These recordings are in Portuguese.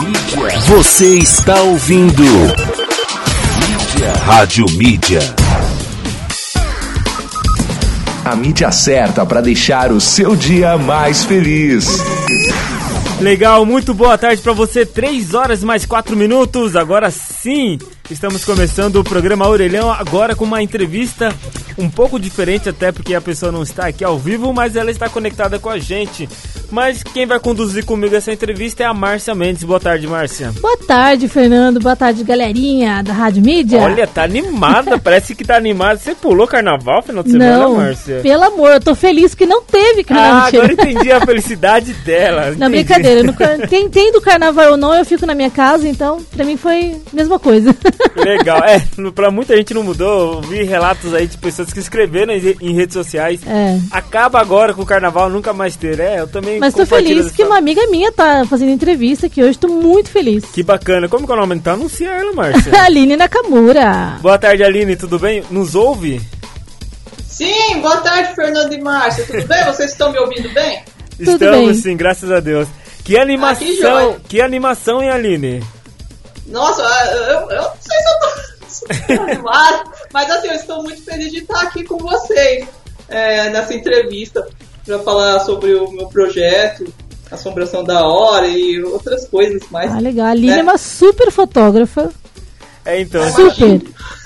Mídia. Você está ouvindo. Mídia. Rádio Mídia. A mídia certa para deixar o seu dia mais feliz. Legal, muito boa tarde para você. 3 horas mais 4 minutos. Agora sim, estamos começando o programa Orelhão agora com uma entrevista um pouco diferente até porque a pessoa não está aqui ao vivo, mas ela está conectada com a gente. Mas quem vai conduzir comigo essa entrevista é a Márcia Mendes. Boa tarde, Márcia. Boa tarde, Fernando. Boa tarde, galerinha da Rádio Mídia. Olha, tá animada, parece que tá animada. Você pulou carnaval final de semana, não, Márcia? Pelo amor, eu tô feliz que não teve carnaval. Ah, agora entendi a felicidade dela. Não, entendi. brincadeira. No, quem tem do carnaval ou não, eu fico na minha casa, então pra mim foi a mesma coisa. Legal. É, pra muita gente não mudou. Eu vi relatos aí de pessoas que escreveram em, em redes sociais. É. Acaba agora com o carnaval, nunca mais ter. É, eu também mas tô feliz que uma amiga minha tá fazendo entrevista aqui hoje, tô muito feliz. Que bacana. Como que é o nome? Então anuncia ela, Márcia. Aline Nakamura. Boa tarde, Aline, tudo bem? Nos ouve? Sim, boa tarde, Fernando e Márcia. Tudo bem? Vocês estão me ouvindo bem? Tudo Estamos bem. sim, graças a Deus. Que animação, ah, que, que, animação, hein, Aline? Nossa, eu, eu não sei se eu tô animado, mas assim, eu estou muito feliz de estar aqui com vocês é, nessa entrevista para falar sobre o meu projeto, Assombração da Hora e outras coisas mais. Ah, legal. A né? é uma super fotógrafa. É, então. Super.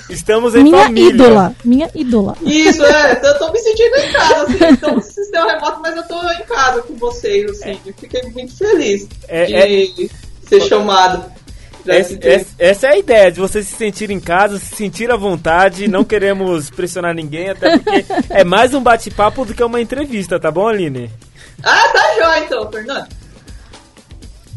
Estamos em minha família. ídola, minha ídola. Isso, é, eu tô me sentindo em casa, assim, então sistema remoto, mas eu tô em casa com vocês, assim, é. fiquei muito feliz é, de é... ser chamado. Essa, essa, é a ideia, de você se sentir em casa, se sentir à vontade, não queremos pressionar ninguém, até porque é mais um bate-papo do que uma entrevista, tá bom, Aline? Ah, tá jóia então, Fernando.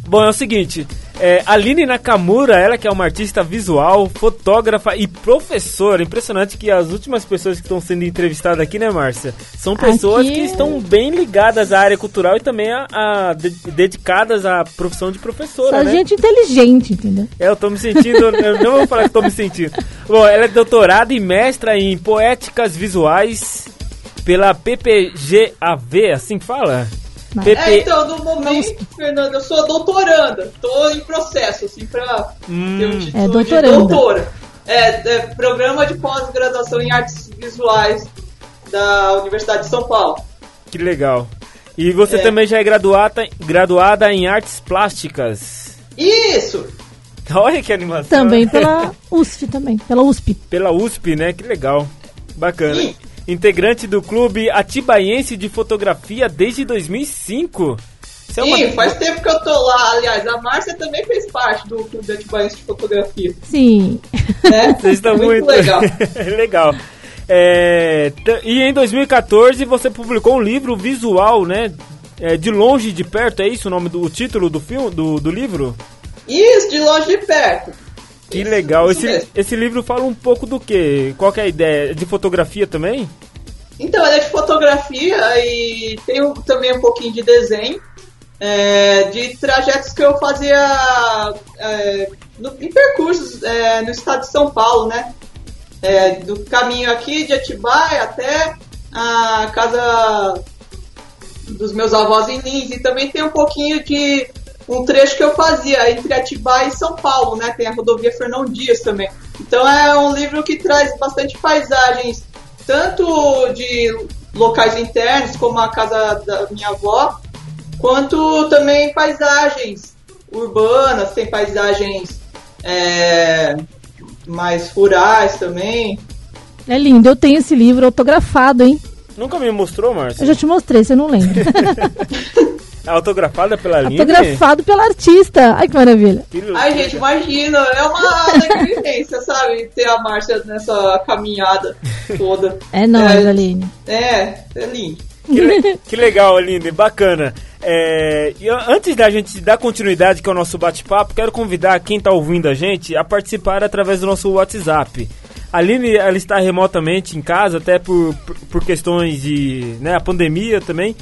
Bom, é o seguinte, é, Aline Nakamura, ela que é uma artista visual, fotógrafa e professora. Impressionante que as últimas pessoas que estão sendo entrevistadas aqui, né, Márcia? São pessoas aqui... que estão bem ligadas à área cultural e também a, a de, dedicadas à profissão de professora, Só né? gente inteligente, entendeu? É, eu tô me sentindo, eu não vou falar que tô me sentindo. Bom, ela é doutorada e mestra em poéticas visuais pela PPGAV, assim que fala? É, então, no momento, Fernanda, eu sou doutoranda. Tô em processo, assim, pra hum. ter um título é, doutoranda. de doutora. É, é programa de pós-graduação em artes visuais da Universidade de São Paulo. Que legal. E você é. também já é graduada, graduada em artes plásticas. Isso! Olha que animação. Também pela USP também, pela USP. Pela USP, né? Que legal. Bacana. E, integrante do clube Atibaiense de Fotografia desde 2005. Sim, é uma... faz tempo que eu tô lá. Aliás, a Márcia também fez parte do clube Atibaiense de Fotografia. Sim. Né? Vocês estão muito, muito legal. legal. É, e em 2014 você publicou um livro visual, né? É, de longe de perto, é isso o nome do o título do filme, do, do livro? Isso, de longe de perto. Que legal. Esse, esse livro fala um pouco do que? Qual que é a ideia? De fotografia também? Então, ele é de fotografia e tem um, também um pouquinho de desenho. É, de trajetos que eu fazia é, no, em percursos é, no estado de São Paulo, né? É, do caminho aqui de Atibaia até a casa dos meus avós em Lins. E também tem um pouquinho de um trecho que eu fazia entre Atibaia e São Paulo, né? Tem a rodovia Fernão Dias também. Então é um livro que traz bastante paisagens, tanto de locais internos, como a casa da minha avó, quanto também paisagens urbanas, tem paisagens é, mais rurais também. É lindo, eu tenho esse livro autografado, hein? Nunca me mostrou, Márcio? Eu já te mostrei, você não lembra. Autografada pela Aline? Autografado pela artista. Ai, que maravilha. Ai, gente, imagina. É uma experiência, sabe? Ter a Márcia nessa caminhada toda. É nóis, é, Aline. É, é lindo. Que, que legal, Aline. Bacana. É, e antes da gente dar continuidade com o nosso bate-papo, quero convidar quem está ouvindo a gente a participar através do nosso WhatsApp. A Aline ela está remotamente em casa, até por, por, por questões de né, a pandemia também.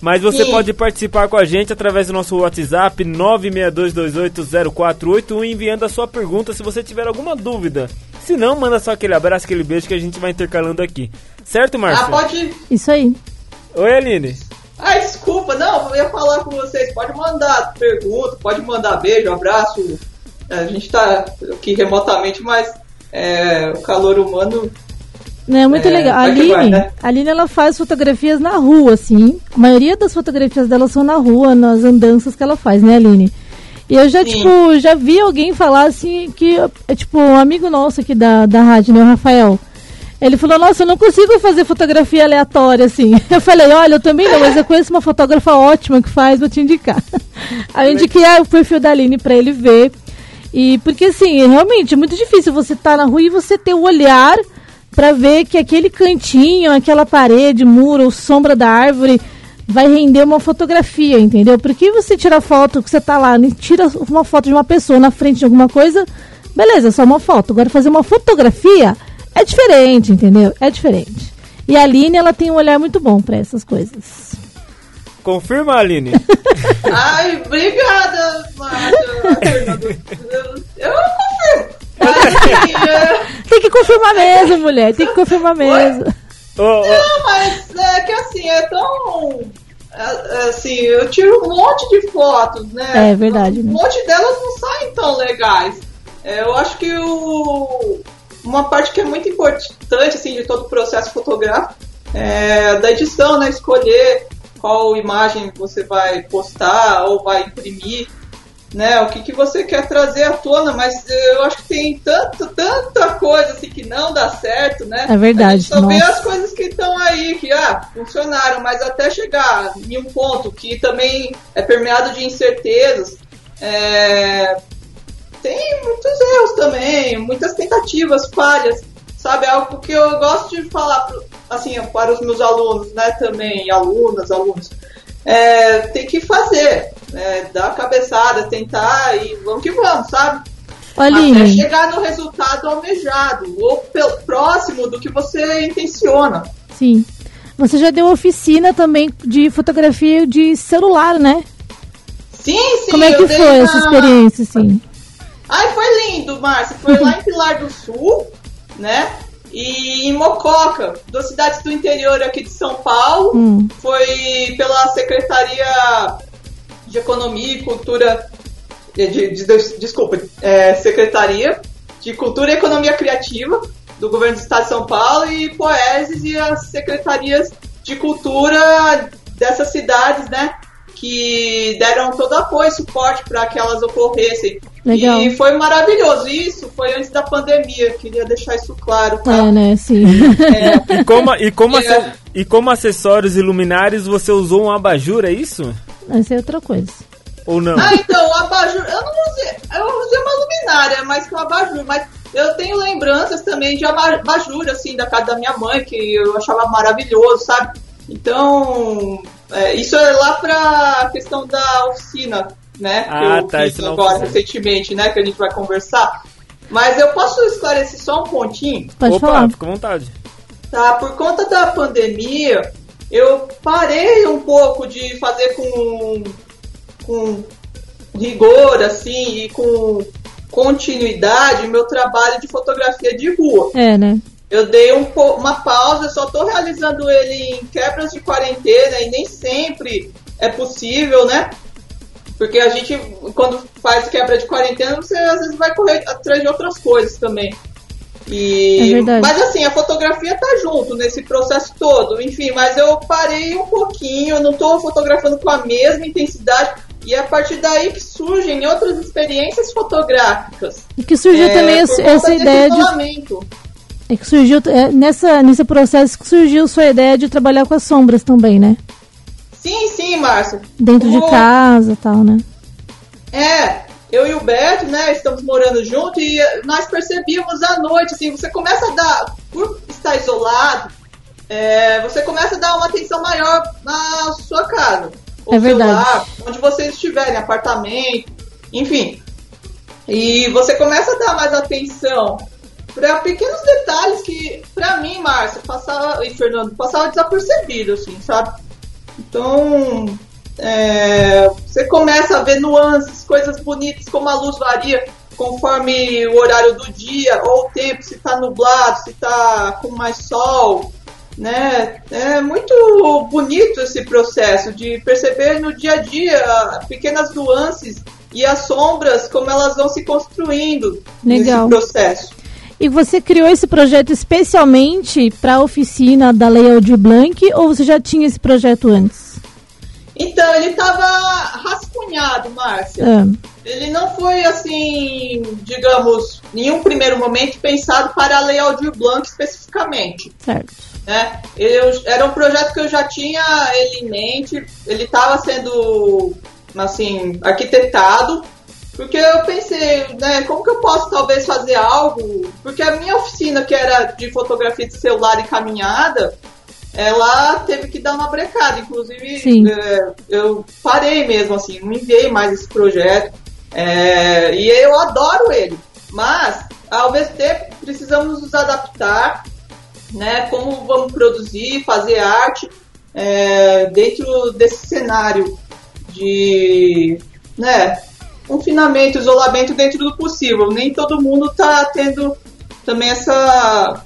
Mas você Sim. pode participar com a gente através do nosso WhatsApp 962280481 enviando a sua pergunta se você tiver alguma dúvida. Se não, manda só aquele abraço, aquele beijo que a gente vai intercalando aqui. Certo, Márcia? Ah, pode. Isso aí. Oi, Aline. Desculpa, desculpa, não, eu ia falar com vocês. Pode mandar pergunta, pode mandar beijo, abraço. A gente tá aqui remotamente, mas é, o calor humano É muito É, legal. A Aline, vai, né? Aline, ela faz fotografias na rua, assim. A maioria das fotografias dela são na rua, nas andanças que ela faz, né, Aline? E eu já, Sim. tipo, já vi alguém falar assim que, é tipo, um amigo nosso aqui da, da rádio, né, o Rafael. Ele falou, nossa, eu não consigo fazer fotografia aleatória, assim. Eu falei, olha, eu também não, mas eu conheço uma fotógrafa ótima que faz, vou te indicar. Aí eu indiquei ah, o perfil da Aline pra ele ver. E porque, assim, realmente é muito difícil você estar na rua e você ter o olhar pra ver que aquele cantinho, aquela parede, muro, ou sombra da árvore vai render uma fotografia, entendeu? Porque você tira foto que você tá lá, né, tira uma foto de uma pessoa na frente de alguma coisa, beleza, é só uma foto. Agora fazer uma fotografia é diferente, entendeu? É diferente. E a Aline, ela tem um olhar muito bom pra essas coisas. Confirma, Aline? Ai, obrigada. Fernando. Eu, confirmo. Tem que confirmar mesmo, mulher, tem que confirmar mesmo. Não, mas é que assim, é tão. é, é, Assim, eu tiro um monte de fotos, né? É verdade, Um né? monte delas não saem tão legais. É, eu acho que o, uma parte que é muito importante assim, de todo o processo fotográfico é da edição, né? Escolher qual imagem você vai postar ou vai imprimir, né? O que, que você quer trazer à tona, mas eu acho que tem tanto, tanta coisa assim que não dá certo, né? É verdade, A gente só vê nossa. as coisas que estão aí, que ah, funcionaram, mas até chegar em um ponto que também é permeado de incertezas, é, tem muitos erros também, muitas tentativas, falhas, sabe? É Algo que eu gosto de falar assim, para os meus alunos, né, também, alunas, alunos. É, tem que fazer, né, dar a cabeçada, tentar e vamos que vamos, sabe? Ô, Até Aline, chegar no resultado almejado, ou próximo do que você intenciona. sim. Você já deu oficina também de fotografia de celular, né? Sim, sim. Como é que foi na- essa experiência, assim? Ai, foi lindo, Márcia. Foi lá em Pilar do Sul, né? E em Mococa, duas cidades do interior aqui de São Paulo. Hum. Foi pela Secretaria de Economia e Cultura. De, de- de- desculpa, é, Secretaria de Cultura e Economia Criativa do Governo do Estado de São Paulo e Poeses e as secretarias de cultura dessas cidades, né? Que deram todo apoio e suporte para que elas ocorressem. Legal. E foi maravilhoso. Isso foi antes da pandemia, queria deixar isso claro. Tá? É, né? Sim. e, como, e, como É. e como acessórios e luminares você usou um abajur, é isso? Essa é outra coisa. Ou não? Ah, então, o abajur, eu não usei, eu usei uma luminária, mais que o abajur, mas eu tenho lembranças também de aba- abajur, assim, da casa da minha mãe, que eu achava maravilhoso, sabe? Então, é, isso é lá pra questão da oficina, né? que Ah, eu tá, fiz isso na agora oficina. recentemente, né? Que a gente vai conversar. Mas eu posso esclarecer só um pontinho? Pode Opa, falar. fica à vontade. Tá, por conta da pandemia, eu parei um pouco de fazer com, com rigor, assim, e com continuidade meu trabalho de fotografia de rua. É, né? Eu dei um uma pausa, só tô realizando ele em quebras de quarentena e nem sempre é possível, né? Porque a gente, quando faz quebra de quarentena, você às vezes vai correr atrás de outras coisas também. E, É mas assim, a fotografia tá junto nesse processo todo. Enfim, mas eu parei um pouquinho, eu não tô fotografando com a mesma intensidade. E é a partir daí que surgem outras experiências fotográficas. E que surgiu É, também esse- essa ideia de. É que surgiu é, nessa, nesse processo que surgiu sua ideia de trabalhar com as sombras também, né? Sim, sim, Márcio. Dentro de casa e tal, né? É, eu e o Beto, né, estamos morando junto e nós percebíamos à noite, assim, você começa a dar, por estar isolado, é, você começa a dar uma atenção maior na sua casa. Ou É verdade. celular, onde vocês estiverem, apartamento, enfim. E você começa a dar mais atenção para pequenos detalhes que, pra mim, Márcia, passava, e Fernando, passava desapercebido, assim, sabe? Então, é, você começa a ver nuances, coisas bonitas, como a luz varia conforme o horário do dia ou o tempo, se está nublado, se está com mais sol. né? É muito bonito esse processo de perceber no dia a dia pequenas nuances e as sombras, como elas vão se construindo Legal. nesse processo. E você criou esse projeto especialmente para a oficina da Lei Aldir Blanc ou você já tinha esse projeto antes? Então, ele estava rascunhado, Márcia. Ah, Ele não foi, assim, digamos, em um primeiro momento pensado para a Lei Aldir Blanc especificamente. certo. né? Eu, era um projeto que eu já tinha ele em mente, ele estava sendo, assim, arquitetado, porque eu pensei, né, como que eu posso talvez fazer algo, porque a minha oficina, que era de fotografia de celular e caminhada, ela teve que dar uma brecada, inclusive é, eu parei mesmo, assim, não enviei mais esse projeto, é, e eu adoro ele, mas, ao mesmo tempo, precisamos nos adaptar, né, como vamos produzir, fazer arte é, dentro desse cenário de, né, confinamento, isolamento dentro do possível. Nem todo mundo está tendo também essa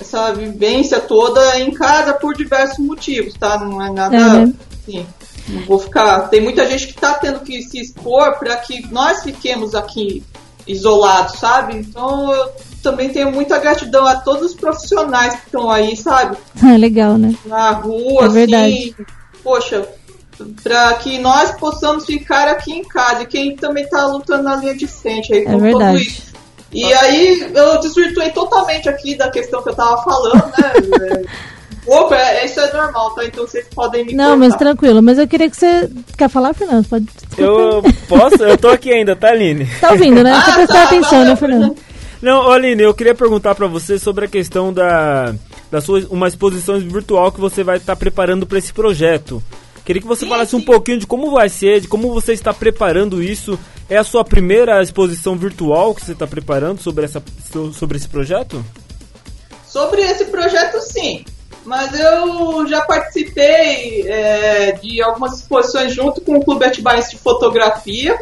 essa vivência toda em casa por diversos motivos, tá? Não é nada É, né? assim. Não vou ficar. Tem muita gente que está tendo que se expor para que nós fiquemos aqui isolados, sabe? Então eu também tenho muita gratidão a todos os profissionais que estão aí, sabe? Ah, legal, né? Na rua, É assim. verdade. Poxa, para que nós possamos ficar aqui em casa. E quem também está lutando na linha de frente aí É com tudo verdade. isso. E aí eu desvirtuei totalmente aqui da questão que eu tava falando, né? Pouco, é, isso é normal, tá? Então vocês podem me Não, cortar. mas tranquilo. Mas eu queria que você. Quer falar, Fernando? Pode. Eu posso? Eu tô aqui ainda, tá, Aline? Tá ouvindo, né? Ah, Você prestar tá, atenção, valeu, né, Fernando? Não, Aline, eu queria perguntar pra você sobre a questão da, da sua uma exposição virtual que você vai estar preparando pra esse projeto. Queria que você Sim, falasse um sim. pouquinho de como vai ser, de como você está preparando isso. É a sua primeira exposição virtual que você está preparando sobre, essa, so- sobre esse projeto? Sobre esse projeto, sim. Mas eu já participei é, de algumas exposições junto com o Clube Atibaense de Fotografia,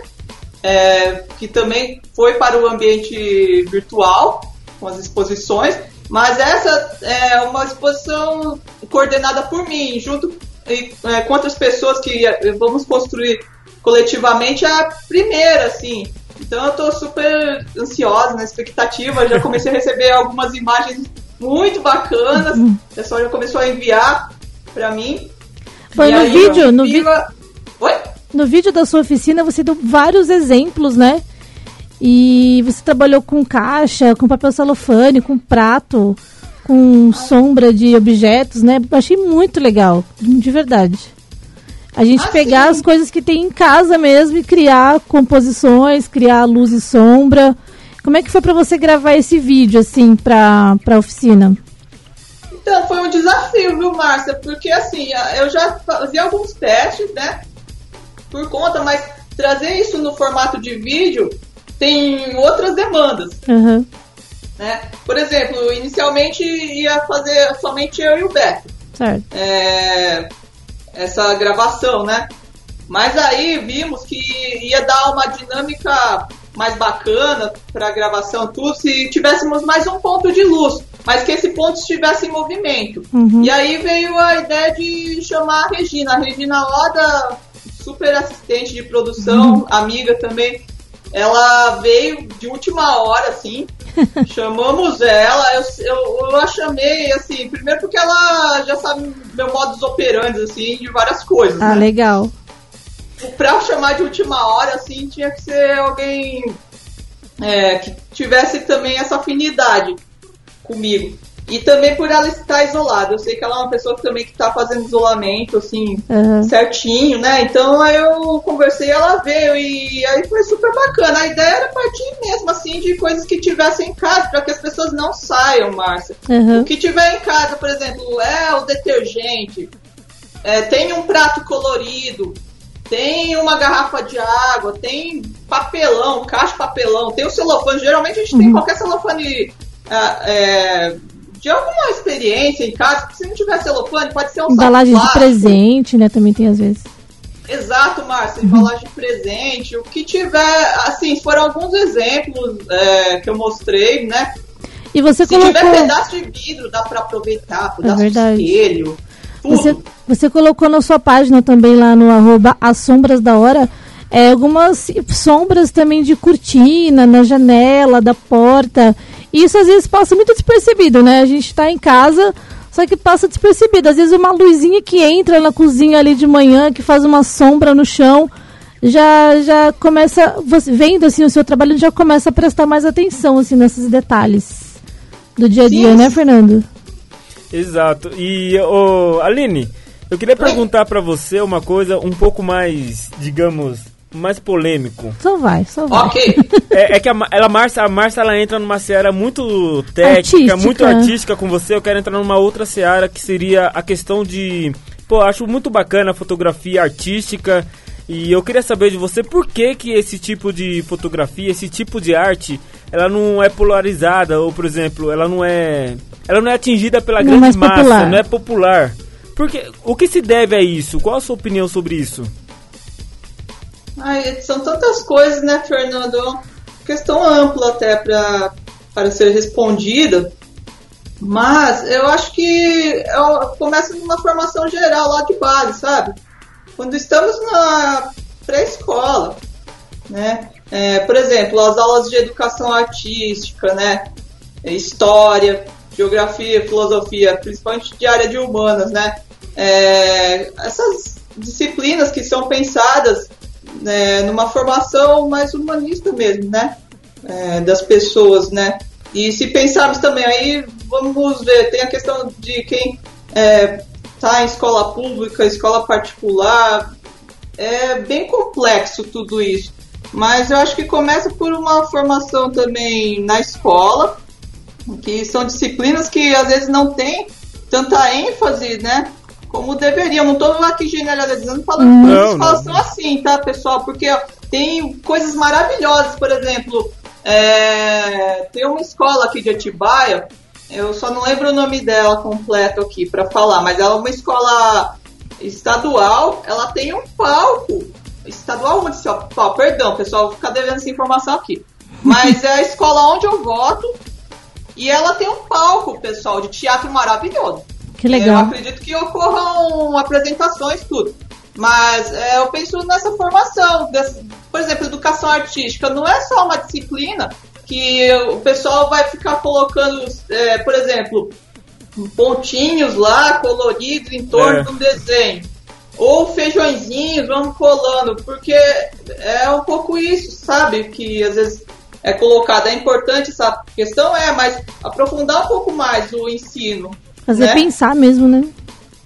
é, que também foi para o ambiente virtual, com as exposições. Mas essa é uma exposição coordenada por mim, junto e, é, com outras pessoas que é, vamos construir coletivamente a primeira, assim. Então eu tô super ansiosa, na expectativa. Já comecei a receber algumas imagens muito bacanas. O pessoal já começou a enviar pra mim. Foi no vídeo, no, a- Oi? no vídeo da sua oficina você deu vários exemplos, né? E você trabalhou com caixa, com papel celofane, com prato, com sombra de objetos, né? Achei muito legal, de verdade. A gente Ah, pegar sim. as coisas que tem em casa mesmo e criar composições, criar luz e sombra. Como é que foi pra você gravar esse vídeo, assim, pra, pra oficina? Então, foi um desafio, viu, Márcia? Porque, assim, eu já fazia alguns testes, né? Por conta, mas trazer isso no formato de vídeo tem outras demandas, Aham, né? Por exemplo, inicialmente ia fazer somente eu e o Beto. certo. é, essa gravação, né? Mas aí vimos que ia dar uma dinâmica mais bacana para a gravação, tudo, se tivéssemos mais um ponto de luz, mas que esse ponto estivesse em movimento. Uhum. E aí veio a ideia de chamar a Regina. A Regina Oda, super assistente de produção, amiga também. Ela veio de última hora, assim. Chamamos ela, eu, eu, eu a chamei, assim, primeiro porque ela já sabe meu modus operandi, assim, de várias coisas. Ah, né? legal. Pra chamar de última hora, assim, tinha que ser alguém é, que tivesse também essa afinidade comigo. E também por ela estar isolada. Eu sei que ela é uma pessoa que também que tá fazendo isolamento, assim, Aham. certinho, né? Então aí eu conversei, ela veio e aí foi super bacana. A ideia era partir mesmo, assim, de coisas que tivessem em casa, para que as pessoas não saiam, Márcia. Aham. O que tiver em casa, por exemplo, é o detergente, é, tem um prato colorido, tem uma garrafa de água, tem papelão, caixa de papelão, tem o celofane. Geralmente a gente tem qualquer celofane ah, é, de alguma experiência em casa. Se não tiver celofane, pode ser um Embalagem de presente, né? Também tem às vezes. Exato, Márcia, embalagem de presente, o que tiver, assim, foram alguns exemplos é, que eu mostrei, né? E você Se colocou. tiver pedaço de vidro, dá pra aproveitar, pedaço de verdade. espelho, tudo. Você, você colocou na sua página também lá no arroba As Sombras da Hora é, algumas sombras também de cortina, na janela, da porta. E isso às vezes passa muito despercebido, né? A gente tá em casa, só que passa despercebido. Às vezes uma luzinha que entra na cozinha ali de manhã, que faz uma sombra no chão, já já começa, você vendo assim o seu trabalho, já começa a prestar mais atenção assim nesses detalhes do dia a dia, Sim. né, Fernando? Exato. E, ô, Aline, eu queria perguntar pra você uma coisa um pouco mais, digamos, mais polêmico. Só vai, só vai. Ok. É, é que a, ela, Márcia, a Márcia ela entra numa seara muito técnica, Artística. muito artística com você. Eu quero entrar numa outra seara que seria a questão de. Pô, acho muito bacana a fotografia artística. E eu queria saber de você por que, que esse tipo de fotografia, esse tipo de arte, ela não é polarizada, ou por exemplo, ela não é. Ela não é atingida pela Não é grande massa, popular. não é popular. Porque, o que se deve a isso? Qual a sua opinião sobre isso? Ai, são tantas coisas, né, Fernando? É questão ampla até para ser respondida. Mas eu acho que é- começa numa formação geral lá de base, sabe? Quando estamos na pré-escola, né? É, por exemplo, as aulas de educação artística, né? História, geografia, filosofia, principalmente de área de humanas, né? É, essas disciplinas que são pensadas né, numa formação mais humanista mesmo, né? É, das pessoas, né? E se pensarmos também aí, vamos ver, tem a questão de quem está em escola pública, escola particular, é bem complexo tudo isso. Mas eu acho que começa por uma formação também na escola, que são disciplinas que às vezes não tem tanta ênfase, né? Como deveriam. Não estou aqui generalizando falando que as Não, escolas não. são assim, tá, pessoal? Porque ó, tem coisas maravilhosas, por exemplo, é, tem uma escola aqui de Atibaia, eu só não lembro o nome dela completo aqui para falar, mas ela é uma escola estadual, ela tem um palco estadual municipal, perdão, pessoal, vou ficar devendo essa informação aqui. Mas é a escola onde eu voto e ela tem um palco, pessoal, de teatro maravilhoso. Que Eu legal. acredito que ocorram apresentações, tudo. Mas é, eu penso nessa formação. desse- por exemplo, educação artística não é só uma disciplina que o pessoal vai ficar colocando, é, por exemplo, pontinhos lá coloridos em torno É. de um desenho. Ou feijõezinhos, vamos colando, porque é um pouco isso, sabe? Que às vezes é colocado. É importante essa questão, é, mas aprofundar um pouco mais o ensino. Fazer né? pensar mesmo, né?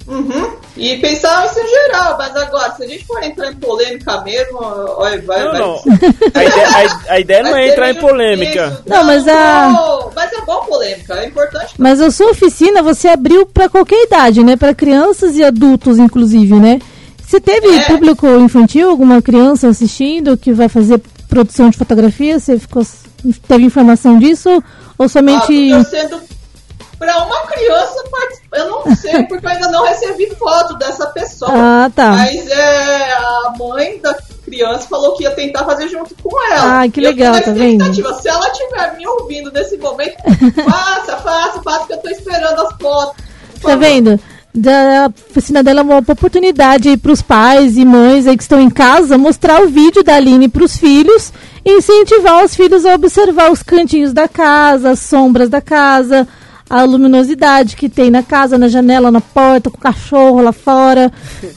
Uhum. E pensar isso em geral, mas agora, se a gente for entrar em polêmica mesmo, olha, vai, Não, vai. não. A ideia, a- a ideia não é entrar em polêmica. difícil. Não, mas a- não, mas é bom polêmica, é importante. Mas a sua oficina você abriu para qualquer idade, né? Para crianças e adultos, inclusive, né? Você teve É. público infantil, alguma criança assistindo que vai fazer produção de fotografia? Você ficou, teve informação disso? Ou Ah, somente. tô pra uma criança participar. Eu não sei, porque eu ainda não recebi foto dessa pessoa. Ah, tá. Mas é, a mãe da criança falou que ia tentar fazer junto com ela. Ah, que E eu tô legal, tá expectativa. Se ela estiver me ouvindo nesse momento, faça, faça, faça, que eu tô esperando as fotos. Tá vendo? Da oficina dela é uma oportunidade para os pais e mães aí que estão em casa mostrar o vídeo da Aline para os filhos e incentivar os filhos a observar os cantinhos da casa, as sombras da casa, a luminosidade que tem na casa, na janela, na porta, com o cachorro lá fora.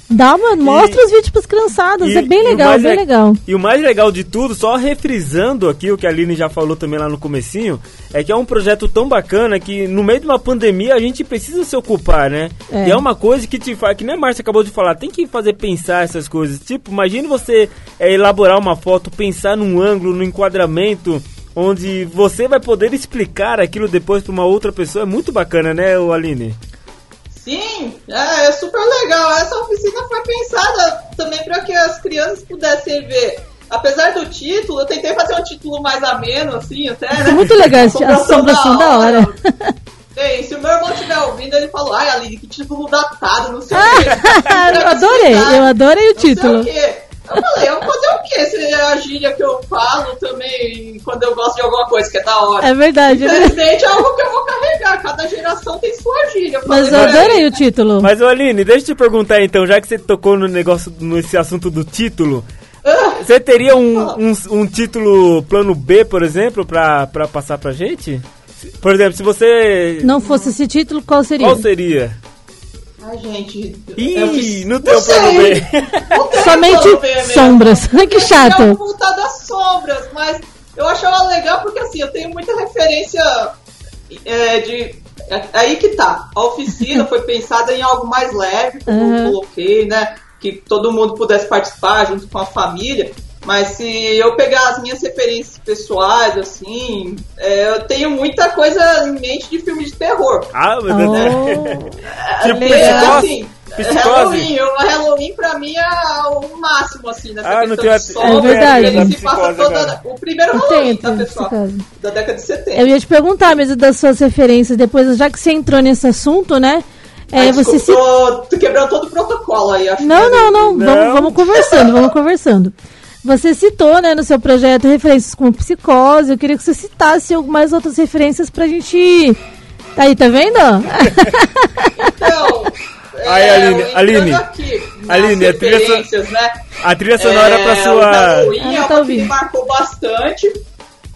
Dá uma, mostra os vídeos para as criançadas, E- é bem e legal, mais bem le- legal. E o mais legal de tudo, só refrisando aqui o que a Aline já falou também lá no comecinho, é que é um projeto tão bacana que no meio de uma pandemia a gente precisa se ocupar, né? É. E é uma coisa que te faz, que nem a Márcia acabou de falar, tem que fazer pensar essas coisas. Tipo, imagine você é, elaborar uma foto, pensar num ângulo, no enquadramento, onde você vai poder explicar aquilo depois para uma outra pessoa. É muito bacana, né, Aline? Sim, é, é super legal. Essa oficina foi pensada também para que as crianças pudessem ver. Apesar do título, eu tentei fazer um título mais ameno, assim, até, né? Muito legal esse- a assombração da hora. Bem, se o meu irmão estiver ouvindo, ele falou, ai, Aline, que título datado, não sei o quê. eu adorei, eu adorei o Não sei título. o quê. Eu falei, eu vou fazer o quê? Se é a gíria que eu falo também quando eu gosto de alguma coisa que é da hora. É verdade, né? Infelizmente é algo que eu vou carregar. Cada geração tem sua gíria. Eu Mas eu adorei o título. Mas, ô Aline, deixa eu te perguntar então, já que você tocou no negócio, nesse assunto do título, "Ah, você teria um, um, um título plano B, por exemplo, pra, pra passar pra gente? Por exemplo, se você. Não fosse esse título, qual seria? Qual seria? Ai, gente. Ih, eu não tem o plano. B. Somente B mesmo. sombras. que Eu chato. voltar das sombras, mas eu achava legal porque assim, eu tenho muita referência é, de. é- aí que tá. A oficina foi pensada em algo mais leve, como Uhum. eu coloquei, né? Que todo mundo pudesse participar junto com a família. Mas se eu pegar as minhas referências pessoais, assim, é, eu tenho muita coisa em mente de filme de terror. Ah, mas Oh, Tipo, legal. É, assim, Psicose? Halloween, o Halloween pra mim é o máximo, assim, nessa Ah, não questão tem de a- É verdade. Ele se Psicose passa toda... O primeiro Tem, Halloween, tá, pessoal? psicose. Da década de 70. Eu ia te perguntar mesmo das suas referências depois, já que você entrou nesse assunto, né? É, Ai, você se desculpa, tô, tô quebrando todo o protocolo aí, acho Não, que- não, não. Não. Vamos, vamos conversando, vamos conversando. Você citou, né, no seu projeto referências como psicose. Eu queria que você citasse algumas outras referências pra gente. Aí, tá vendo? Então... Aí, é, Aline, Aline, aqui Aline, a trilha so- referências, né? A trilha sonora É, pra sua. Halloween Ah, é tá uma que marcou bastante.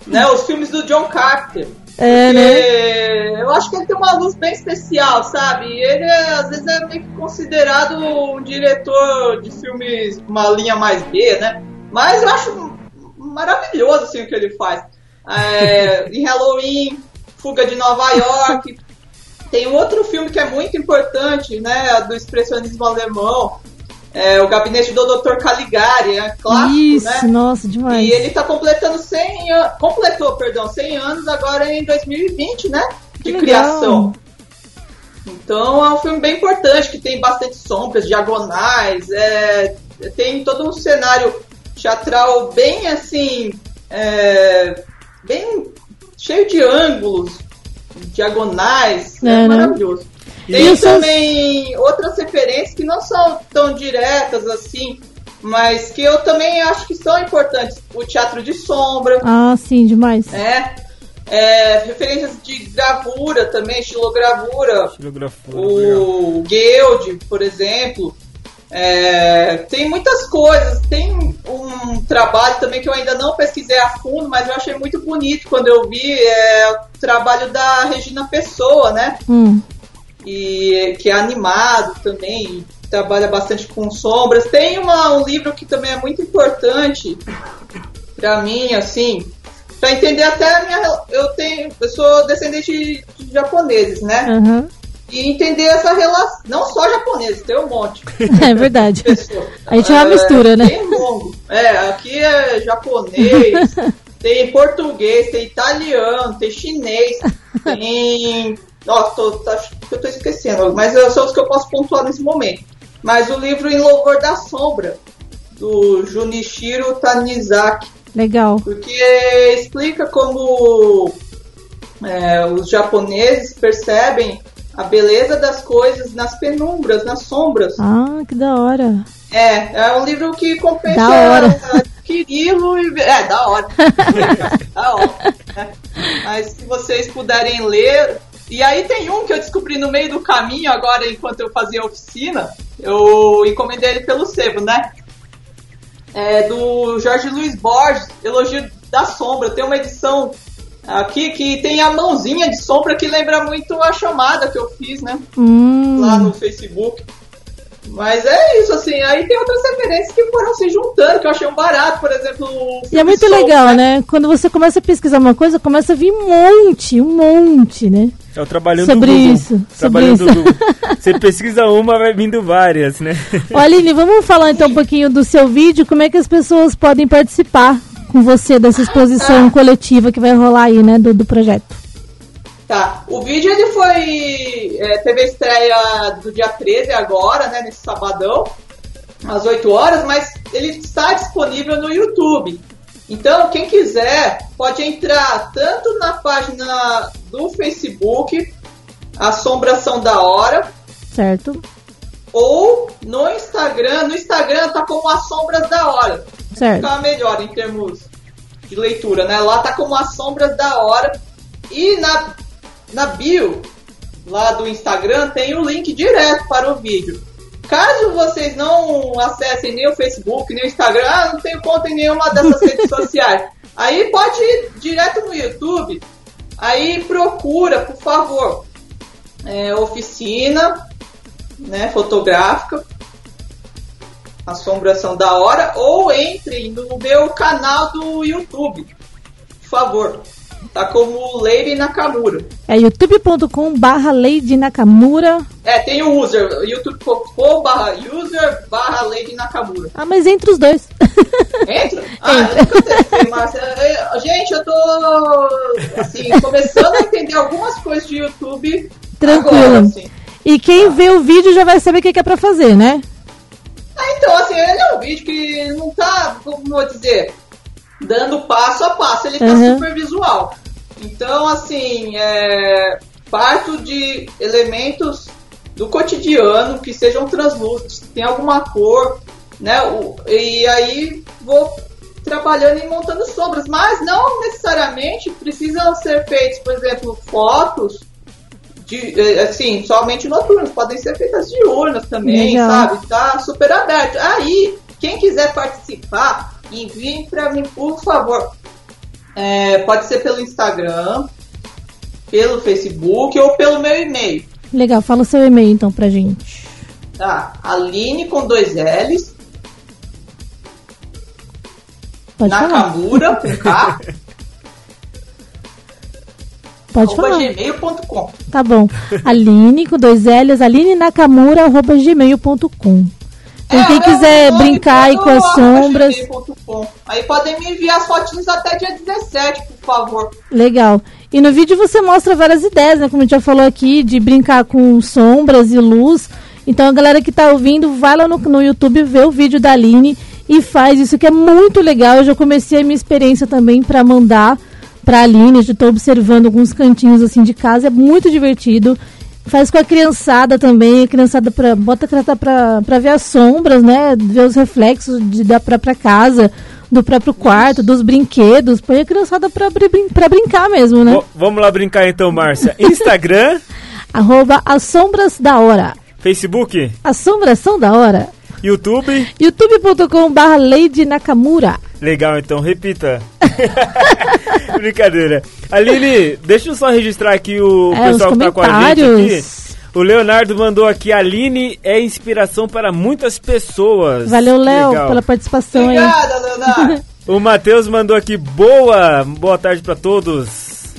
Né, os filmes do John Carpenter. É, né? Eu acho que ele tem uma luz bem especial, sabe? Ele é, às vezes é meio que considerado um diretor de filmes uma linha mais B, né? Mas eu acho maravilhoso assim, o que ele faz. É, em Halloween, Fuga de Nova York. Tem outro filme que é muito importante, né? Do expressionismo alemão. É o Gabinete do Dr. Caligari, é clássico, Isso, né? nossa, demais. E ele tá completando 100 anos, completou, perdão, 100 anos agora em 2020, né? De legal. criação. Então é um filme bem importante, que tem bastante sombras, diagonais, é, tem todo um cenário teatral bem assim, é, bem cheio de ângulos, diagonais, é, É, né? maravilhoso. E Tem essas- também outras referências que não são tão diretas assim, mas que eu também acho que são importantes. O teatro de sombra, Ah, sim, demais. né? É, referências de gravura também, estilogravura. Estilografia. O Guild, por exemplo. É, tem muitas coisas. Tem um trabalho também que eu ainda não pesquisei a fundo, mas eu achei muito bonito quando eu vi. É o trabalho da Regina Pessoa, né? Hum. e que é animado também, trabalha bastante com sombras. Tem uma, um livro que também é muito importante para mim, assim, para entender até a minha eu tenho, eu sou descendente de, de japoneses, né? Aham. E entender essa relação, não só japoneses, tem um monte É verdade. A gente é uma mistura, né? Bem longo. É, aqui é japonês, tem português, tem italiano, tem chinês, tem. Nossa, tô, acho que eu tô esquecendo, mas são os que eu posso pontuar nesse momento. Mas o livro Em Louvor da Sombra, do Junichiro Tanizaki, Legal. porque explica como é, os japoneses percebem a beleza das coisas nas penumbras, nas sombras. Ah, que da hora. É, é um livro que compensa Da hora. adquiri-lo e. É, da hora. da hora. né? Mas se vocês puderem ler. E aí tem um que eu descobri no meio do caminho, agora enquanto eu fazia a oficina. Eu encomendei ele pelo sebo, né? É do Jorge Luiz Borges, Elogio da Sombra. Tem uma edição aqui que tem a mãozinha de sombra que lembra muito a chamada que eu fiz, né? Hum. lá no Facebook. Mas é isso, assim, aí tem outras referências que foram se juntando, que eu achei um barato, por exemplo. o E é muito Soul, legal, né? Quando você começa a pesquisar uma coisa, começa a vir um monte, um monte, né? É o trabalhando Sobre do Google. isso, sobre Trabalhando isso. do Google. Você pesquisa uma, vai vindo várias, né? Ô, Aline, vamos falar então um pouquinho do seu vídeo, como é que as pessoas podem participar com você dessa exposição coletiva que vai rolar aí, né, do, do projeto. Tá, o vídeo ele foi. é, teve a estreia do dia 13 agora, né, nesse sabadão, às 8 horas, mas ele está disponível no YouTube. Então, quem quiser pode entrar tanto na página do Facebook, Assombração da Hora, Certo? ou no Instagram. No Instagram tá como as sombras da hora. Certo. Fica melhor em termos de leitura, né? Lá tá como as sombras da hora. E na, na bio lá do Instagram tem o link direto para o vídeo. Caso vocês não acessem nem o Facebook, nem o Instagram, ah, não tenho conta em nenhuma dessas redes sociais. Aí pode ir direto no YouTube. Aí procura, por favor, é, oficina né, fotográfica, assombração da hora, ou entre no meu canal do YouTube, por favor. Tá como Lady Nakamura. É youtube.com barra Lady Nakamura. É, tem o user, youtube.com barra user barra Lady Nakamura. Ah, mas entre os dois. Entra? Ah, eu nunca testei, Márcia. É, Gente, eu tô, assim, começando a entender algumas coisas de YouTube Tranquilo. agora, assim. E quem vê o vídeo já vai saber o que é pra fazer, né? Ah, então, assim, ele é um vídeo que não tá, como eu vou dizer, dando passo a passo, ele tá Uhum. super visual. Então, assim, é, parto de elementos do cotidiano que sejam translúcidos, que tem alguma cor, né? o- E aí vou trabalhando e montando sombras, mas não necessariamente precisam ser feitos, por exemplo, fotos de, eh, assim, somente noturnas, podem ser feitas diurnas também, Legal. sabe? Tá super aberto. Aí, quem quiser participar, enviem para mim, por favor. É, pode ser pelo Instagram, pelo Facebook ou pelo meu e-mail. Legal, fala o seu e-mail então pra gente. Tá? Aline com dois L's, Pode falar. Nakamura com K, Pode arroba falar. gmail.com. Tá bom. Aline com dois L's, Aline Nakamura, arroba gmail.com. Então É, quem o quiser brincar aí com as sombras, gmail.com. Aí podem me enviar as fotinhos até dia 17, por favor. legal. E no vídeo você mostra várias ideias, né? Como a gente já falou aqui, de brincar com sombras e luz. Então a galera que tá ouvindo, vai lá no, no YouTube ver o vídeo da Aline e faz isso que é muito legal. Eu já comecei a minha experiência também para mandar pra Aline. Eu tô observando alguns cantinhos assim de casa, é muito divertido. Faz com a criançada também, a criançada pra, bota a criançada pra, pra ver as sombras, né? Ver os reflexos de, da própria casa, do próprio quarto, dos brinquedos. Põe a criançada pra, brin- brincar mesmo, né? Vamos lá brincar então, Márcia. Instagram, Arroba as sombras da hora. Facebook, Assombração da hora. YouTube. youtube.com barra Lady Nakamura. Legal, então repita. Brincadeira. Aline, deixa eu só registrar aqui o É, pessoal que tá com a gente aqui. O Leonardo mandou aqui, Aline é inspiração para muitas pessoas. Valeu, Léo, pela participação aí. Obrigada, Leonardo. O Matheus mandou aqui, boa, boa tarde para todos.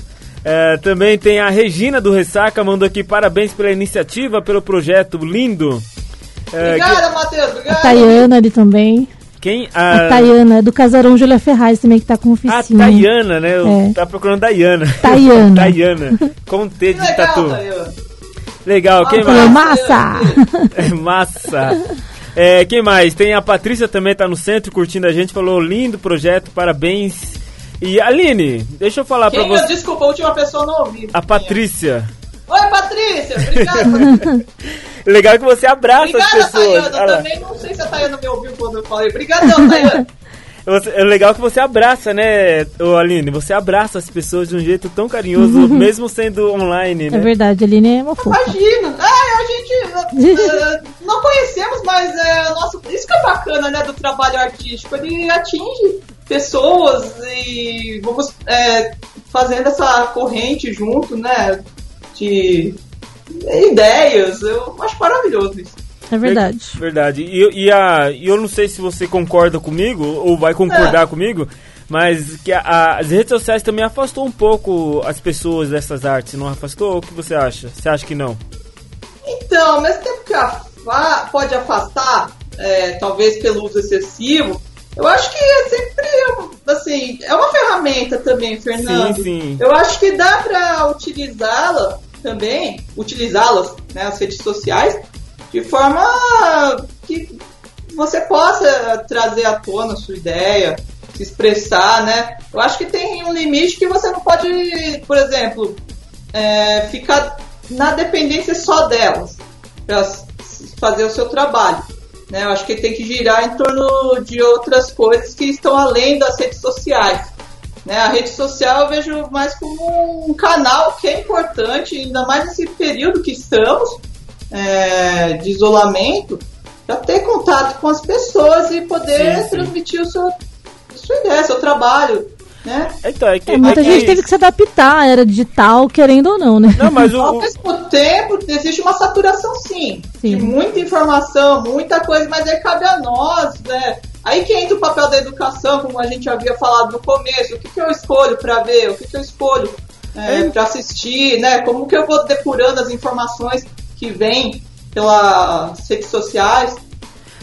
É, também tem a Regina do Ressaca, mandou aqui parabéns pela iniciativa, pelo projeto lindo. É, Obrigada, Matheus. A Obrigada. Tayana ali também. quem? A Tayana, é do casarão Júlia Ferraz também, que tá com A oficina. Tayana, né? Eu É. tava procurando Dayana. Tayana. Tayana. Com T de legal, tatu. Tayana. Legal, quem Ah, Falou, mais? massa! É massa. É, quem mais? Tem a Patrícia também, tá no centro curtindo a gente, falou lindo projeto, parabéns. E Aline, deixa eu falar Quem, pra você. Desculpa, a última pessoa não ouviu. A Patrícia. Oi, Patrícia. Obrigada. Legal que você abraça as Obrigada, pessoas. Tayana. Olha lá. Também não sei se a Tayana me ouviu quando eu falei. Obrigadão, Tayana. Você- é legal que você abraça, né, ô Aline? Você abraça as pessoas de um jeito tão carinhoso, mesmo sendo online, É né? verdade, a Aline é uma fofa. Imagina. Ah, a gente eh, não conhecemos, mas é, nosso, isso que é bacana, né, do trabalho artístico. Ele atinge pessoas e vamos é, fazendo essa corrente junto, né, de ideias. Eu acho maravilhoso isso. É verdade. Verdade. E, e a, e eu não sei se você concorda comigo ou vai concordar É. comigo, mas que a- a- as redes sociais também afastou um pouco as pessoas dessas artes, não afastou? O que você acha? Você acha que não? Então, ao mesmo tempo que afa- pode afastar, é, talvez pelo uso excessivo, eu acho que é sempre, assim, é uma ferramenta também, Fernando. Sim, sim. Eu acho que dá para utilizá-la também, utilizá-las, né, as redes sociais, de forma que você possa trazer à tona a sua ideia, se expressar, né? Eu acho que tem um limite que você não pode, por exemplo, é, ficar na dependência só delas. Pra fazer o seu trabalho. Né? Eu acho que tem que girar em torno de outras coisas que estão além das redes sociais. Né? A rede social eu vejo mais como um canal que é importante, ainda mais nesse período que estamos é, de isolamento, para ter contato com as pessoas e poder Sim, sim. transmitir o seu, a sua ideia, seu trabalho. Né? Então, é que. É, muita é que- gente teve que se adaptar à era digital, querendo ou não, né? Não, mas o. Ao o- mesmo tempo, existe uma saturação sim, Sim. de muita informação, muita coisa, mas aí cabe a nós, né? Aí que entra o papel da educação, como a gente havia falado no começo, o que, que eu escolho para ver, o que, que eu escolho é, É. para assistir, né? Como que eu vou depurando as informações que vêm pelas redes sociais.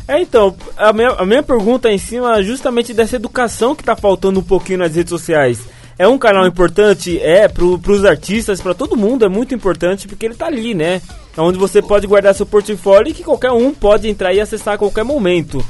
É, então, a minha, a minha pergunta é em cima justamente dessa educação que tá faltando um pouquinho nas redes sociais. É um canal importante? É, pro, pros artistas, pra todo mundo é muito importante porque ele tá ali, né? É onde você pode guardar seu portfólio e que qualquer um pode entrar e acessar a qualquer momento.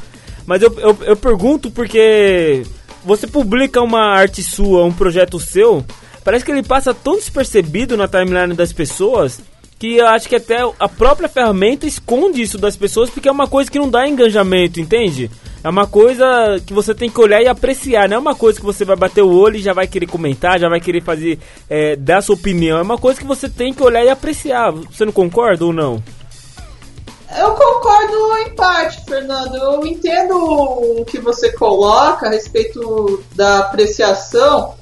Mas eu, eu, eu pergunto porque você publica uma arte sua, um projeto seu, parece que ele passa tão despercebido na timeline das pessoas que eu acho que até a própria ferramenta esconde isso das pessoas porque é uma coisa que não dá engajamento, entende? É uma coisa que você tem que olhar e apreciar, não é uma coisa que você vai bater o olho e já vai querer comentar, já vai querer fazer, é, dar sua opinião. É uma coisa que você tem que olhar e apreciar. Você não concorda ou não? Eu concordo em parte, Fernando. Eu entendo o que você coloca a respeito da apreciação,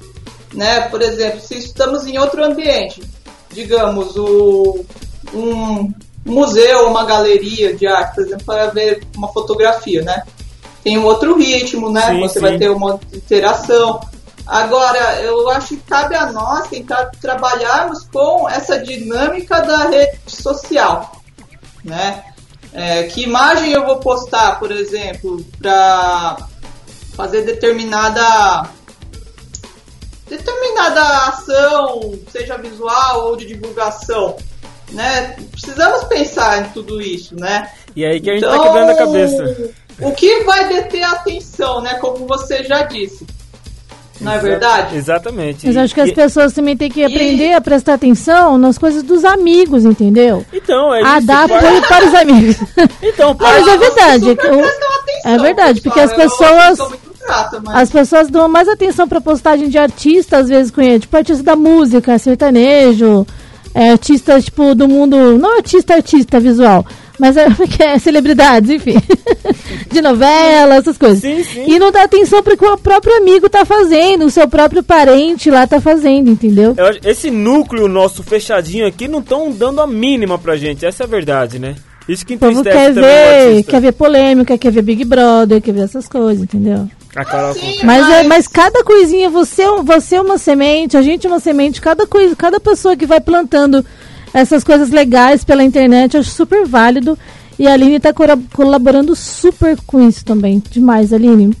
né? Por exemplo, se estamos em outro ambiente, digamos, o, um museu, uma galeria de arte, por exemplo, para ver uma fotografia, né? Tem um outro ritmo, né? Sim, você sim. vai ter uma interação. Agora, eu acho que cabe a nós tentar trabalharmos com essa dinâmica da rede social, né? É, que imagem eu vou postar, por exemplo, para fazer determinada determinada ação, seja visual ou de divulgação, né? Precisamos pensar em tudo isso, né? E aí que a gente Então, tá quebrando a cabeça. O que vai deter a atenção, né? Como você já disse. Não é verdade? Exatamente. Mas eu acho que as E- pessoas também têm que aprender a prestar atenção nas coisas dos amigos, entendeu? Então, é A isso. dar para- apoio para os amigos. Então, para... mas é verdade, prestam atenção, é verdade, porque as pessoas- grata, mas- As pessoas dão mais atenção pra postagem de artista, às vezes, conhece, tipo artista da música, sertanejo, é, artistas, tipo, do mundo. Não artista, artista visual, mas é, que é celebridades, enfim. de novela, essas coisas. Sim, sim. E não dá atenção pro que o próprio amigo tá fazendo, o seu próprio parente lá tá fazendo, entendeu? Esse núcleo nosso fechadinho aqui não estão dando a mínima pra gente. Essa é a verdade, né? Isso que O povo entristece quer o ver, artista. quer ver polêmica, quer ver Big Brother, quer ver essas coisas, entendeu? A Carol Sim, Mas, é, mas cada coisinha, você, é- você é uma semente, a gente é uma semente, cada coisa, cada pessoa que vai plantando essas coisas legais pela internet, eu acho super válido. E a Aline está colaborando super com isso também. Demais, Aline.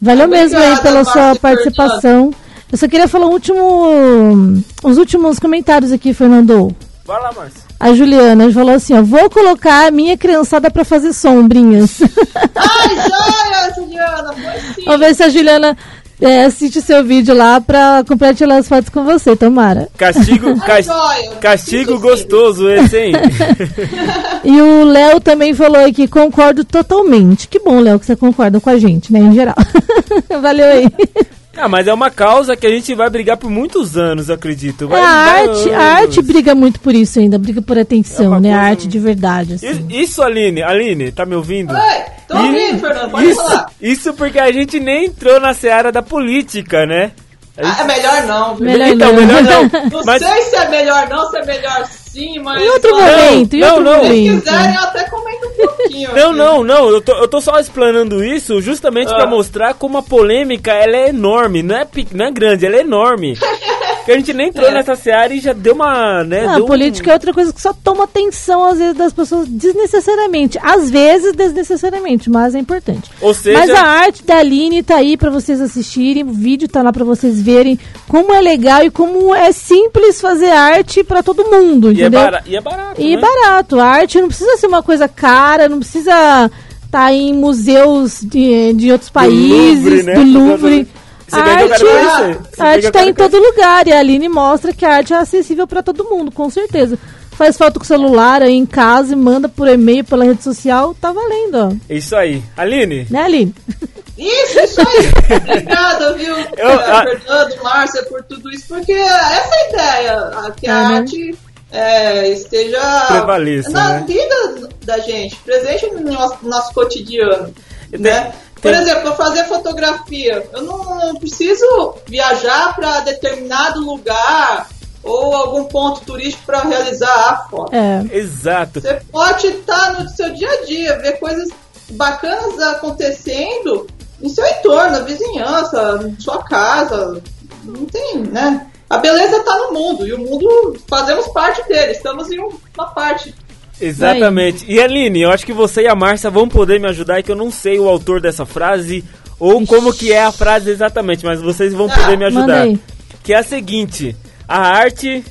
Valeu Obrigada, mesmo aí pela sua Márcia participação. Eu só queria falar um último, os últimos comentários aqui, Fernando. Vai lá, Márcio. A Juliana falou assim, ó, vou colocar a minha criançada para fazer sombrinhas. Ai, joia, Juliana, foi sim. Vamos ver se a Juliana é, assiste seu vídeo lá pra compartilhar as fotos com você, tomara. Castigo, cas- castigo gostoso esse, hein? E o Léo também falou aí que concordo totalmente. Que bom, Léo, que você concorda com a gente, né, em geral. Valeu aí. Ah, mas é uma causa que a gente vai brigar por muitos anos, eu acredito. Vai É, a arte, a arte briga muito por isso ainda, briga por É atenção, uma né? A coisa- arte de verdade, assim. Isso, isso, Aline, Aline, tá me ouvindo? Oi, tô Ih, ouvindo, Fernando, pode isso, falar. isso porque a gente nem entrou na seara da política, né? A gente- Ah, é melhor não? Melhor então, não. melhor não. Não Mas, sei se é melhor não, se é melhor sim, mas... Em outro momento, em não, outro não. Se momento. quiserem, eu até comento pouquinho. não, aqui. não, não, eu tô, eu tô só explanando isso justamente Ah. pra mostrar como a polêmica ela é enorme, não é, não é grande, ela é enorme. que a gente nem entrou É. nessa seara e já deu uma, né, Ah, deu a um- política é outra coisa que só toma atenção, às vezes, das pessoas desnecessariamente. Às vezes, desnecessariamente, mas é importante. Ou seja, Mas a arte da Aline tá aí pra vocês assistirem, o vídeo tá lá pra vocês verem como é legal e como é simples fazer arte pra todo mundo, e, é entendeu? bara- e é barato, E né? barato. A arte não precisa ser uma coisa cara, não precisa estar em museus de, de outros países, Louvre, né? do Louvre. Se A arte, quero conhecer. Se a arte tá quero em todo lugar e a Aline mostra que a arte é acessível para todo mundo, com certeza. faz foto com o celular aí em casa e manda por e-mail, pela rede social, tá valendo, ó. É isso aí. Aline? Né, Aline? Isso, isso aí. Obrigada, viu, Eu- a- Fernando, Márcia, por tudo isso, porque essa é a ideia, que a É, né? arte eh, esteja Prevaleça, na né? vida da gente, presente no nosso, no nosso cotidiano. Né? Por exemplo, fazer fotografia, eu não, não preciso viajar para determinado lugar ou algum ponto turístico para realizar a foto. É. Exato. Você pode estar no seu dia a dia, ver coisas bacanas acontecendo em seu entorno, na vizinhança, na sua casa. Não tem, né? A beleza está no mundo e o mundo fazemos parte dele, estamos em um- uma parte. Exatamente. E Aline, eu acho que você e a Márcia vão poder me ajudar, que eu não sei o autor dessa frase ou como que é a frase exatamente, mas vocês vão poder me Manda ajudar. aí. Que é a seguinte: a arte.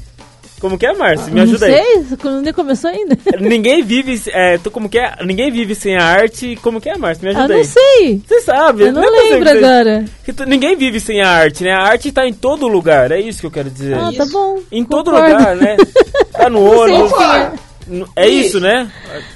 Como que é, Márcia? Me ajuda não aí. sei, não nem começou ainda. Ninguém vive. É, tu, como que é? Ninguém vive sem a arte. Como que é, Márcia? Me Ah, ajuda não aí. sei. Você sabe? Eu não é lembro agora. que tu- ninguém vive sem a arte, né? A arte tá em todo lugar, é isso que eu quero dizer. Ah, tá isso. bom. em todo concordo. lugar, né? Tá no Não sei ônibus. quem é. É isso, né?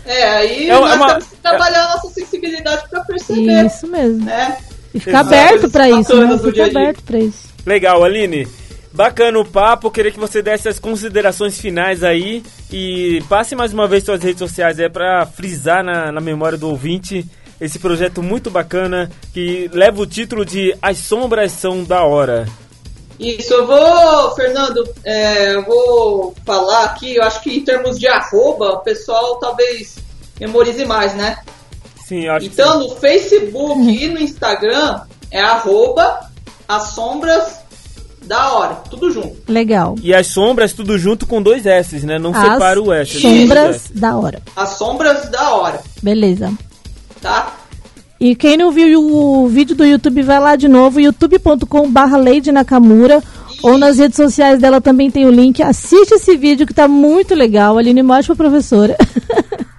É, aí É uma- nós é uma- temos que trabalhar a nossa sensibilidade para perceber, Isso mesmo. né? E ficar Exato. aberto pra Coisas isso, né? Ficar aberto pra isso. Legal, Aline. Bacana o papo, queria que você desse as considerações finais aí e passe mais uma vez suas redes sociais aí pra frisar na, na memória do ouvinte esse projeto muito bacana que leva o título de As Sombras São da Hora. Isso, eu vou, Fernando, é, eu vou falar aqui, eu acho que em termos de arroba, o pessoal talvez memorize mais, né? Sim, eu acho Então, no Facebook e no Instagram é arroba as sombras da hora, tudo junto. Legal. que... E as sombras tudo junto com dois S, né? Não As separa o S. Sombras da hora. As sombras da hora, Beleza. tá? E quem não viu o vídeo do YouTube, vai lá de novo, youtube.com.br Lady Nakamura. Ou nas redes sociais dela também tem o link. Assiste esse vídeo que tá muito legal. Aline uma ótima professora.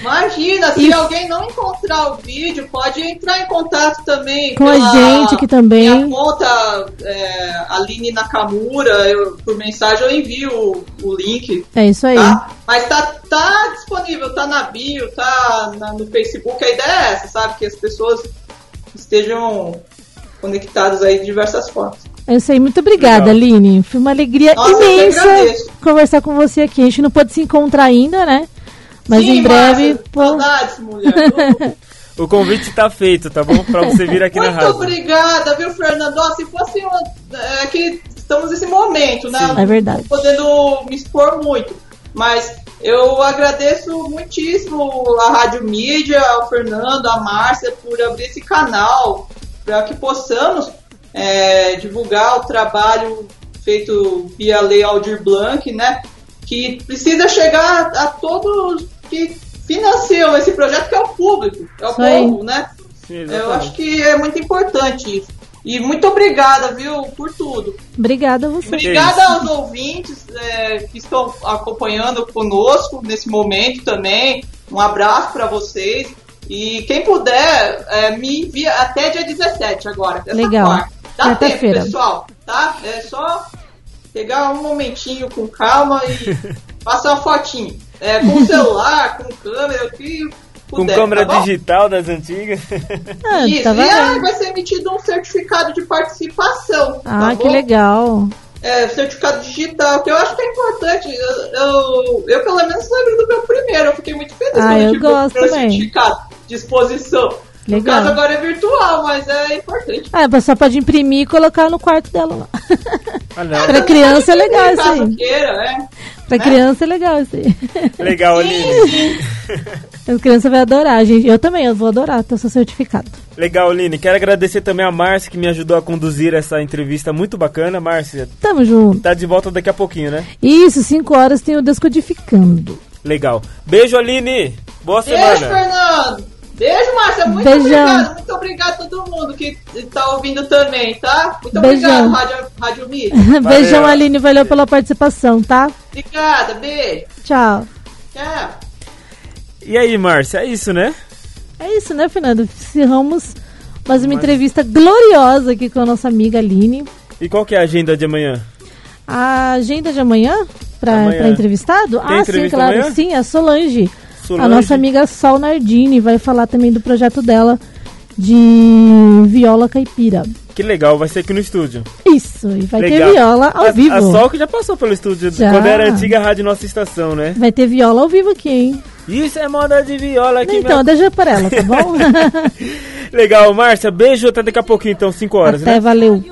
Imagina, se E- alguém não encontrar o vídeo, pode entrar em contato também Com a gente aqui também. Minha conta, é, Aline Nakamura, eu, por mensagem eu envio o, o link, É isso aí. tá? Mas tá, tá disponível, tá na bio, tá na- no Facebook. A ideia é essa, sabe? Que as pessoas estejam conectadas aí de diversas formas. É isso aí. Muito obrigada, Legal. Aline. Foi uma alegria Nossa, que imensa conversar com você aqui. A gente não pode se encontrar ainda, né? Mas Sim, em breve. Márcia, pô, Saudades, mulher. O convite tá feito, tá bom? Pra você vir aqui na Muito rádio. obrigada, viu, Fernando? Ó, se fosse uma, é que estamos nesse momento, né? É verdade. Não podendo me expor muito. Mas eu agradeço muitíssimo a Rádio Mídia, ao Fernando, a Márcia, por abrir esse canal para que possamos é, divulgar o trabalho feito via Lei Aldir Blanc, né? Que precisa chegar a todos que financiam esse projeto, que é o público, é o aí. povo, né? Sim, Eu acho que é muito importante isso. E muito obrigada, viu, por tudo. Obrigada a você. Obrigada aos ouvintes é, que estão acompanhando conosco nesse momento também. Um abraço para vocês. E quem puder, é, me envia até dia 17 agora. Legal. quarta. Dá tempo, Quarta-feira. pessoal, tá? É só pegar um momentinho com calma e passar uma fotinho. É, com celular, com câmera, o que Com puder, câmera tá digital das antigas. Ah, Isso, tá e ah, vai ser emitido um certificado de participação. Ah, tá que bom? legal. É, certificado digital, que eu acho que é importante. Eu, eu, eu, pelo menos, lembro do meu primeiro. Eu fiquei muito feliz Ah, quando eu tive gosto primeiro também. certificado de exposição. No Legal. caso, agora é virtual, mas é importante. Ah, a pessoa pode imprimir e colocar no quarto dela lá. Ah, não. Pra criança é legal isso Caso aí. queira, é. Pra né? criança é legal isso aí. Legal, Aline. A criança vai adorar, gente. Eu também, eu vou adorar ter o seu certificado. Legal, Aline. Quero agradecer também a Márcia que me ajudou a conduzir essa entrevista muito bacana. Márcia, Tamo junto. tá de volta daqui a pouquinho, né? Isso, 5 horas tem o Descodificando. Legal. Beijo, Aline. Boa Beijo, semana. Fernando. Beijo, Márcia. Muito Beijão. obrigado. Muito obrigado a todo mundo que tá ouvindo também, tá? Muito Beijão. obrigado, Rádio, Rádio Mídia. Beijão, Aline. Valeu pela participação, tá? Obrigada, beijo. Tchau. Tchau. E aí, Márcia, é isso, né? É isso, né, Fernando? Encerramos mais uma entrevista gloriosa aqui com a nossa amiga Aline. E qual que é a agenda de amanhã? A agenda de amanhã pra entrevistado? Tem ah, sim, claro. amanhã? Sim, a Solange. A Solange. nossa amiga Sol Nardini vai falar também do projeto dela de viola caipira. Que legal, vai ser aqui no estúdio. Isso, e vai legal. ter viola ao a, vivo. A Sol que já passou pelo estúdio Já. quando era a antiga rádio Nossa Estação, né? Vai ter viola ao vivo aqui, hein? Isso é moda de viola aqui. então, deixa pra ela, tá bom? Legal, Márcia, beijo até daqui a pouquinho, então, 5 horas, Até, né? valeu.